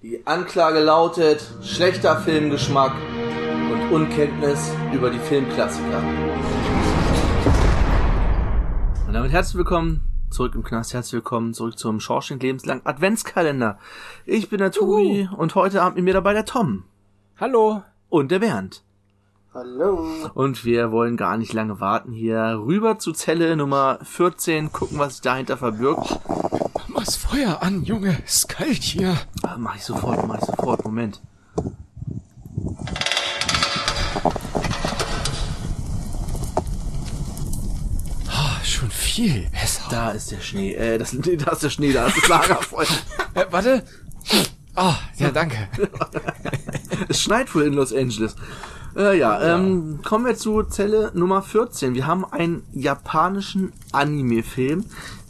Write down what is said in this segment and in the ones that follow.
Die Anklage lautet schlechter Filmgeschmack und Unkenntnis über die Filmklassiker. Und damit herzlich willkommen zurück im Knast, herzlich willkommen zurück zum Schorschenk lebenslang Adventskalender. Ich bin der Tobi und heute Abend mit mir dabei der Tom. Hallo. Und der Bernd. Hallo. Und wir wollen gar nicht lange warten hier. Rüber zu Zelle Nummer 14, gucken, was sich dahinter verbirgt. Das Feuer an, Junge. Ist kalt hier. Ah, mach ich sofort, mach ich sofort. Moment. Oh, schon viel. Besser. Da ist der Schnee. Äh, das, da ist der Schnee, da ist das Lagerfeuer. Äh, warte. Oh, ja, danke. es schneit wohl in Los Angeles. Äh, ja, ähm, kommen wir zu Zelle Nummer 14. Wir haben einen japanischen Anime-Film.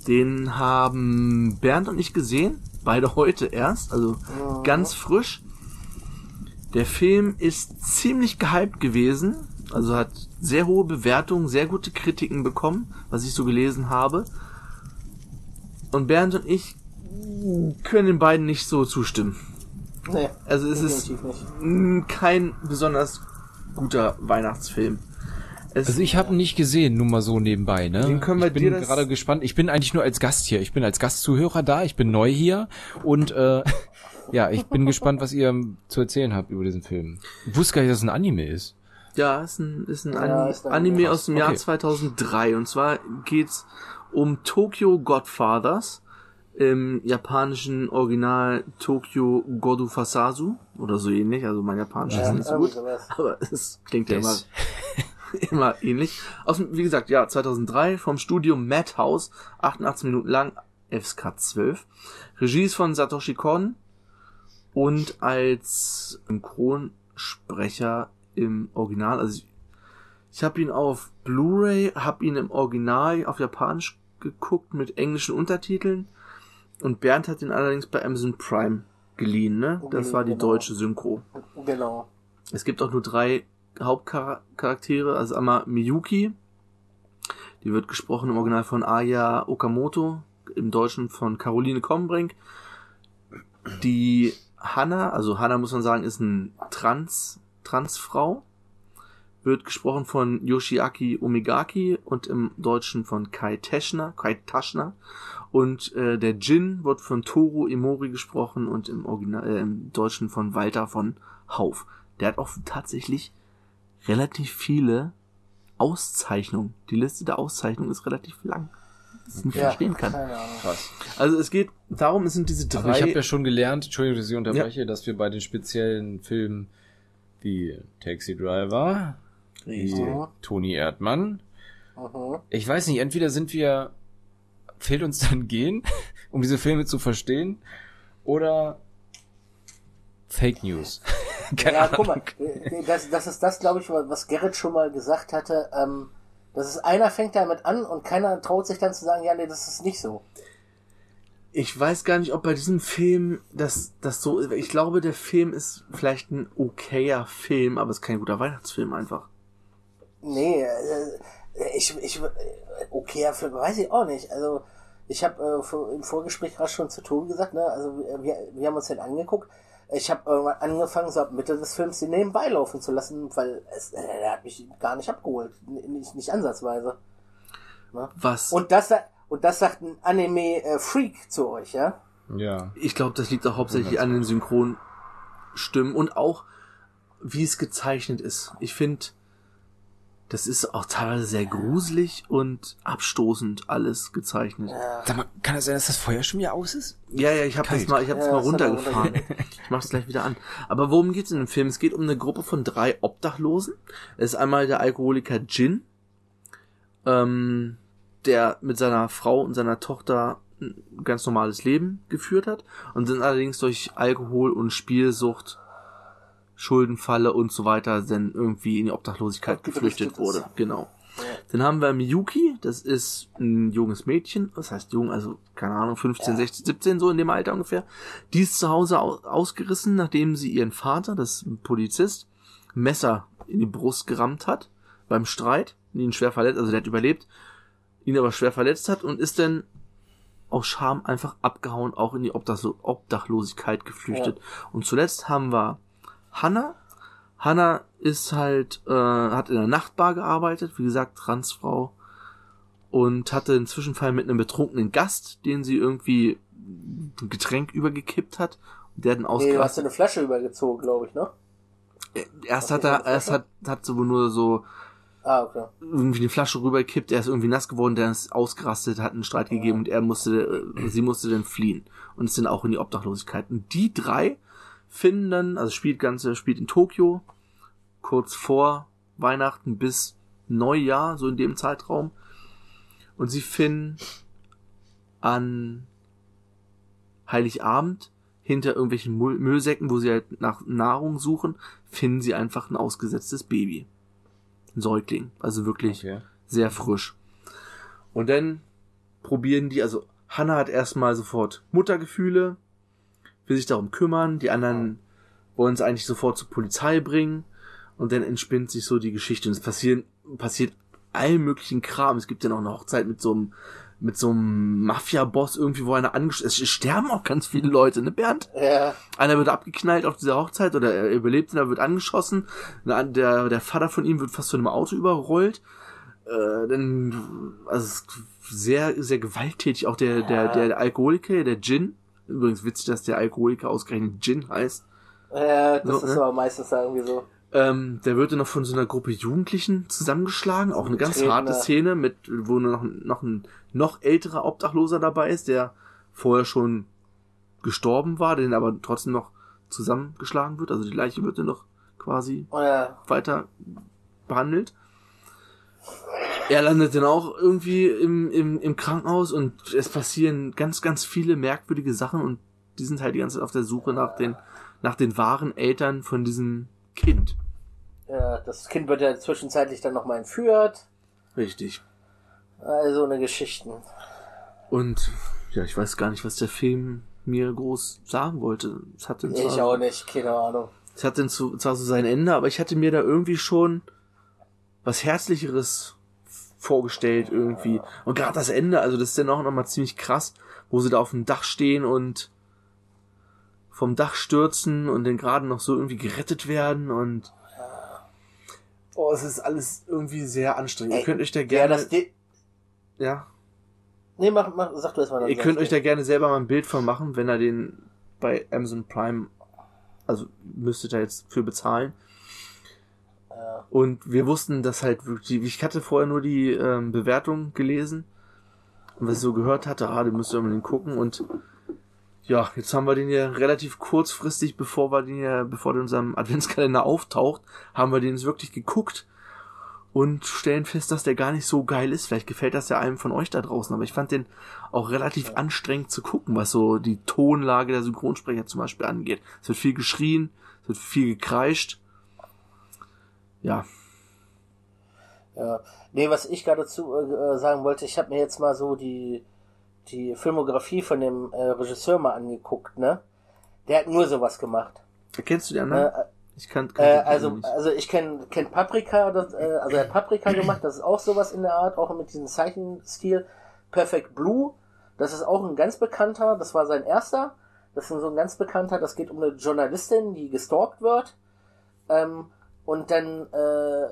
Den haben Bernd und ich gesehen. Beide heute erst. Also ganz frisch. Der Film ist ziemlich gehypt gewesen. Also hat sehr hohe Bewertungen, sehr gute Kritiken bekommen, was ich so gelesen habe. Und Bernd und ich können den beiden nicht so zustimmen. Nee, Also es ist nicht. kein besonders guter Weihnachtsfilm. Es, Also ich habe ihn nicht gesehen, nur mal so nebenbei, ne? Den können wir ich bin dir das- gerade gespannt. Ich bin eigentlich nur als Gast hier. Ich bin als Gastzuhörer da. Ich bin neu hier und äh, ja, ich bin gespannt, was ihr zu erzählen habt über diesen Film. Ich wusste gar nicht, dass es ein Anime ist. ja, ist ein, ist ein Ja, Ani- ist ein Anime aus dem Jahr Okay. 2003. Und zwar geht's um Tokyo Godfathers im japanischen Original Tokyo Godufasasu oder so ähnlich. Also mein Japanisch ist Ja, nicht so gut, aber es klingt ja immer. immer ähnlich. Aus wie gesagt, ja, 2003 vom Studio Madhouse, 88 Minuten lang, FSK 12. Regie ist von Satoshi Kon und als Synchronsprecher im Original, also ich, ich habe ihn auf Blu-ray, habe ihn im Original auf Japanisch geguckt mit englischen Untertiteln und Bernd hat ihn allerdings bei Amazon Prime geliehen, ne? Das war die Genau. deutsche Synchro. Genau. Es gibt auch nur drei Hauptcharaktere, also einmal Miyuki, die wird gesprochen im Original von Aya Okamoto, im Deutschen von Caroline Kombrink. Die Hanna, also Hanna muss man sagen, ist ein Trans, Transfrau, wird gesprochen von Yoshiaki Omigaki und im Deutschen von Kai Teschner, Kai Taschner. Und äh, der Jin wird von Toru Imori gesprochen und im, Original, äh, im Deutschen von Walter von Hauf. Der hat auch tatsächlich relativ viele Auszeichnungen. Die Liste der Auszeichnungen ist relativ lang. Das ich nicht Ja, verstehen kann. Krass. Also es geht darum, es sind diese Aber drei. ich habe ja schon gelernt, Entschuldigung, dass ich unterbreche, dass wir bei den speziellen Filmen wie Taxi Driver, wie. Toni Erdmann, Mhm. ich weiß nicht, entweder sind wir, fehlt uns dann gehen, um diese Filme zu verstehen, oder Fake News. Keine ja, Ahnung. guck mal, äh, das, das ist das, glaube ich, was Gerrit schon mal gesagt hatte. Ähm, das ist einer fängt damit an und keiner traut sich dann zu sagen, ja, nee, das ist nicht so. Ich weiß gar nicht, ob bei diesem Film das, das so ist. Ich glaube, der Film ist vielleicht ein okayer Film, aber es ist kein guter Weihnachtsfilm einfach. Nee, äh, ich, ich, äh, okay, für, weiß ich auch nicht. Also, ich habe äh, im Vorgespräch gerade schon zu Tobi gesagt, ne, also wir, wir haben uns den angeguckt. Ich habe irgendwann angefangen, so ab Mitte des Films den nebenbei laufen zu lassen, weil es, äh, der hat mich gar nicht abgeholt. Nicht, nicht ansatzweise. Was? Und das, und das sagt ein Anime-Freak zu euch, ja? Ja. Ich glaube, das liegt auch hauptsächlich an den Synchronstimmen und auch, wie es gezeichnet ist. Ich finde, das ist auch teilweise sehr gruselig und abstoßend alles gezeichnet. Ja. Sag mal, kann das sein, dass das Feuer schon wieder aus ist? Ja, ja, ich habe das mal, ich habe Ja, das mal er runtergefahren. Ich mache es gleich wieder an. Aber worum geht's in dem Film? Es geht um eine Gruppe von drei Obdachlosen. Es ist einmal der Alkoholiker Jin, ähm, der mit seiner Frau und seiner Tochter ein ganz normales Leben geführt hat und sind allerdings durch Alkohol und Spielsucht, Schuldenfalle und so weiter dann irgendwie in die Obdachlosigkeit geflüchtet wurde. ist. Genau. Dann haben wir Miyuki, das ist ein junges Mädchen, das heißt jung, also keine Ahnung, 15, 16, 17, so in dem Alter ungefähr. Die ist zu Hause au ausgerissen, nachdem sie ihren Vater, das Polizist, Messer in die Brust gerammt hat beim Streit, ihn schwer verletzt, also der hat überlebt, ihn aber schwer verletzt hat und ist dann aus Scham einfach abgehauen, auch in die Obdachlo Obdachlosigkeit geflüchtet. Und zuletzt haben wir Hannah. Hannah ist halt, äh, hat in der Nachtbar gearbeitet, wie gesagt, Transfrau. Und hatte einen Zwischenfall mit einem betrunkenen Gast, den sie irgendwie ein Getränk übergekippt hat. Und der hat einen Nee, du hast eine Flasche übergezogen, glaube ich, ne? Erst Hast hat er, erst hat, hat so nur so Ah, okay. irgendwie eine Flasche rüberkippt, er ist irgendwie nass geworden, der ist ausgerastet, hat einen Streit gegeben und er musste, äh, sie musste dann fliehen und ist dann auch in die Obdachlosigkeit. Und die drei finden also spielt Ganze, spielt in Tokio, kurz vor Weihnachten bis Neujahr, so in dem Zeitraum. Und sie finden an Heiligabend hinter irgendwelchen Müll- Müllsäcken, wo sie halt nach Nahrung suchen, finden sie einfach ein ausgesetztes Baby. Ein Säugling. Also wirklich Okay. sehr frisch. Und dann probieren die, also Hannah hat erstmal sofort Muttergefühle, will sich darum kümmern, die anderen wollen es eigentlich sofort zur Polizei bringen und dann entspinnt sich so die Geschichte und es passieren, passiert allen möglichen Kram. Es gibt ja noch eine Hochzeit mit so einem mit so einem Mafia-Boss irgendwie, wo einer angestellt Es sterben auch ganz viele Leute, ne, Bernd? Ja, Einer wird abgeknallt auf dieser Hochzeit oder er überlebt und er wird angeschossen. Der, der Vater von ihm wird fast von einem Auto überrollt. Äh, dann, also es ist sehr, sehr gewalttätig. Auch der, der, der Alkoholiker, der Gin. Übrigens witzig, dass der Alkoholiker ausgerechnet Gin heißt. ja das So, ist ne? aber meistens irgendwie so. Ähm, der wird dann noch von so einer Gruppe Jugendlichen zusammengeschlagen. Auch eine ganz Getreten, harte. Szene, mit, wo noch, noch ein noch älterer Obdachloser dabei ist, der vorher schon gestorben war, den aber trotzdem noch zusammengeschlagen wird. Also die Leiche wird dann noch quasi Ja, weiter behandelt. Er landet dann auch irgendwie im, im, im Krankenhaus und es passieren ganz, ganz viele merkwürdige Sachen und die sind halt die ganze Zeit auf der Suche nach den, nach den wahren Eltern von diesem Kind. ja, das Kind wird ja zwischenzeitlich dann nochmal entführt. Richtig. Also eine Geschichten. Und ja, ich weiß gar nicht, was der Film mir groß sagen wollte. Es hat dann Ich zwar, auch nicht, keine Ahnung. es hat dann zu, zwar so sein Ende, aber ich hatte mir da irgendwie schon was Herzlicheres vorgestellt irgendwie. Und gerade das Ende, also das ist dann auch nochmal ziemlich krass, wo sie da auf dem Dach stehen und vom Dach stürzen und dann gerade noch so irgendwie gerettet werden und oh, es ist alles irgendwie sehr anstrengend. Ey, Ihr könnt euch da Ja, gerne, das De ja, Nee, mach, mach, sag du erst mal. dann Ihr könnt ich euch da gerne selber mal ein Bild von machen, wenn er den bei Amazon Prime, also müsstet ihr jetzt für bezahlen. Ja. Und wir wussten, dass halt wirklich, ich hatte vorher nur die ähm, Bewertung gelesen und was ich so gehört hatte, ah, den müsst ihr unbedingt gucken und ja, jetzt haben wir den ja relativ kurzfristig, bevor wir den ja, bevor der in unserem Adventskalender auftaucht, haben wir den jetzt wirklich geguckt und stellen fest, dass der gar nicht so geil ist. Vielleicht gefällt das ja einem von euch da draußen, aber ich fand den auch relativ anstrengend zu gucken, was so die Tonlage der Synchronsprecher zum Beispiel angeht. Es wird viel geschrien, es wird viel gekreischt. Ja, Ja. Nee, was ich gerade dazu äh, sagen wollte, ich habe mir jetzt mal so die, die Filmografie von dem äh, Regisseur mal angeguckt, ne? Der hat nur sowas gemacht. Kennst du die anderen? Ne? Ich kann, kann Äh, also, nicht. also ich kenne kenn Paprika, das, äh, also er hat Paprika gemacht, das ist auch sowas in der Art, auch mit diesem Zeichenstil. Perfect Blue, das ist auch ein ganz bekannter, das war sein erster. Das ist so ein ganz bekannter, das geht um eine Journalistin, die gestalkt wird. Ähm, und dann, äh,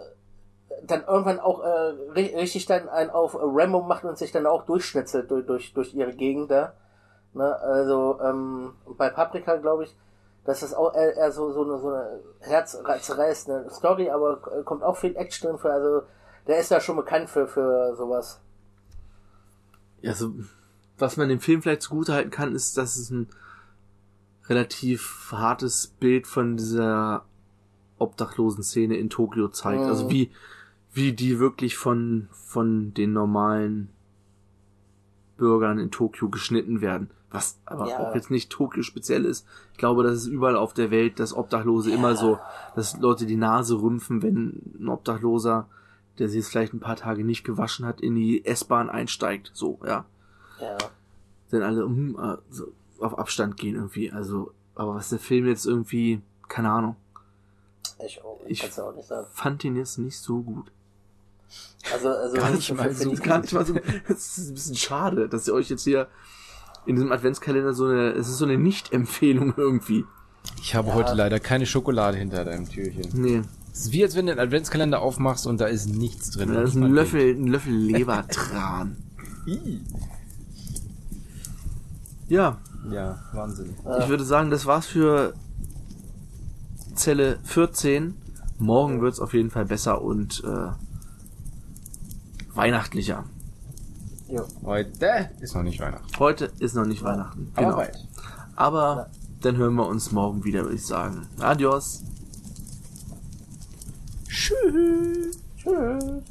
dann irgendwann auch äh, ri- richtig dann ein auf Rambo macht und sich dann auch durchschnitzelt durch, durch, durch ihre Gegend da. Ne? Also ähm, bei Paprika glaube ich, das ist auch eher, so, so eine, so eine herzzerreißende Story, aber kommt auch viel Action drin für, also der ist ja schon bekannt für, für sowas. Ja, so, was man dem Film vielleicht zugute halten kann, ist, dass es ein relativ hartes Bild von dieser obdachlosen Szene in Tokio zeigt. Mhm. Also wie, wie die wirklich von, von den normalen Bürgern in Tokio geschnitten werden. Was aber Ja. auch jetzt nicht Tokio speziell ist. Ich glaube, das ist überall auf der Welt, dass Obdachlose immer so, dass Leute die Nase rümpfen, wenn ein Obdachloser, der sich jetzt vielleicht ein paar Tage nicht gewaschen hat, in die S-Bahn einsteigt. So, ja. Ja. Dann alle hm, äh, so auf Abstand gehen irgendwie. Also, aber was der Film jetzt irgendwie, keine Ahnung, Ich, auch, Ich- kannst du auch nicht sagen. fand ihn jetzt nicht so gut. Also, also Gar nicht mal so die- Das ist gar nicht mal so, das ist ein bisschen schade, dass ihr euch jetzt hier in diesem Adventskalender so eine, es ist so eine Nicht-Empfehlung irgendwie. Ich habe Ja. heute leider keine Schokolade hinter deinem Türchen. Nee, Es ist wie, als wenn du den Adventskalender aufmachst und da ist nichts drin. da ist ein Löffel, ein Löffel Lebertran. Ja, Ja, Wahnsinn. ich würde sagen, das war's für Zelle 14. Morgen wird's auf jeden Fall besser und äh, weihnachtlicher. Jo. Heute ist noch nicht Weihnachten. Heute ist noch nicht Weihnachten. Aber Genau. bald. Aber dann hören wir uns morgen wieder, würde ich sagen. Adios. Tschüss. Tschüss.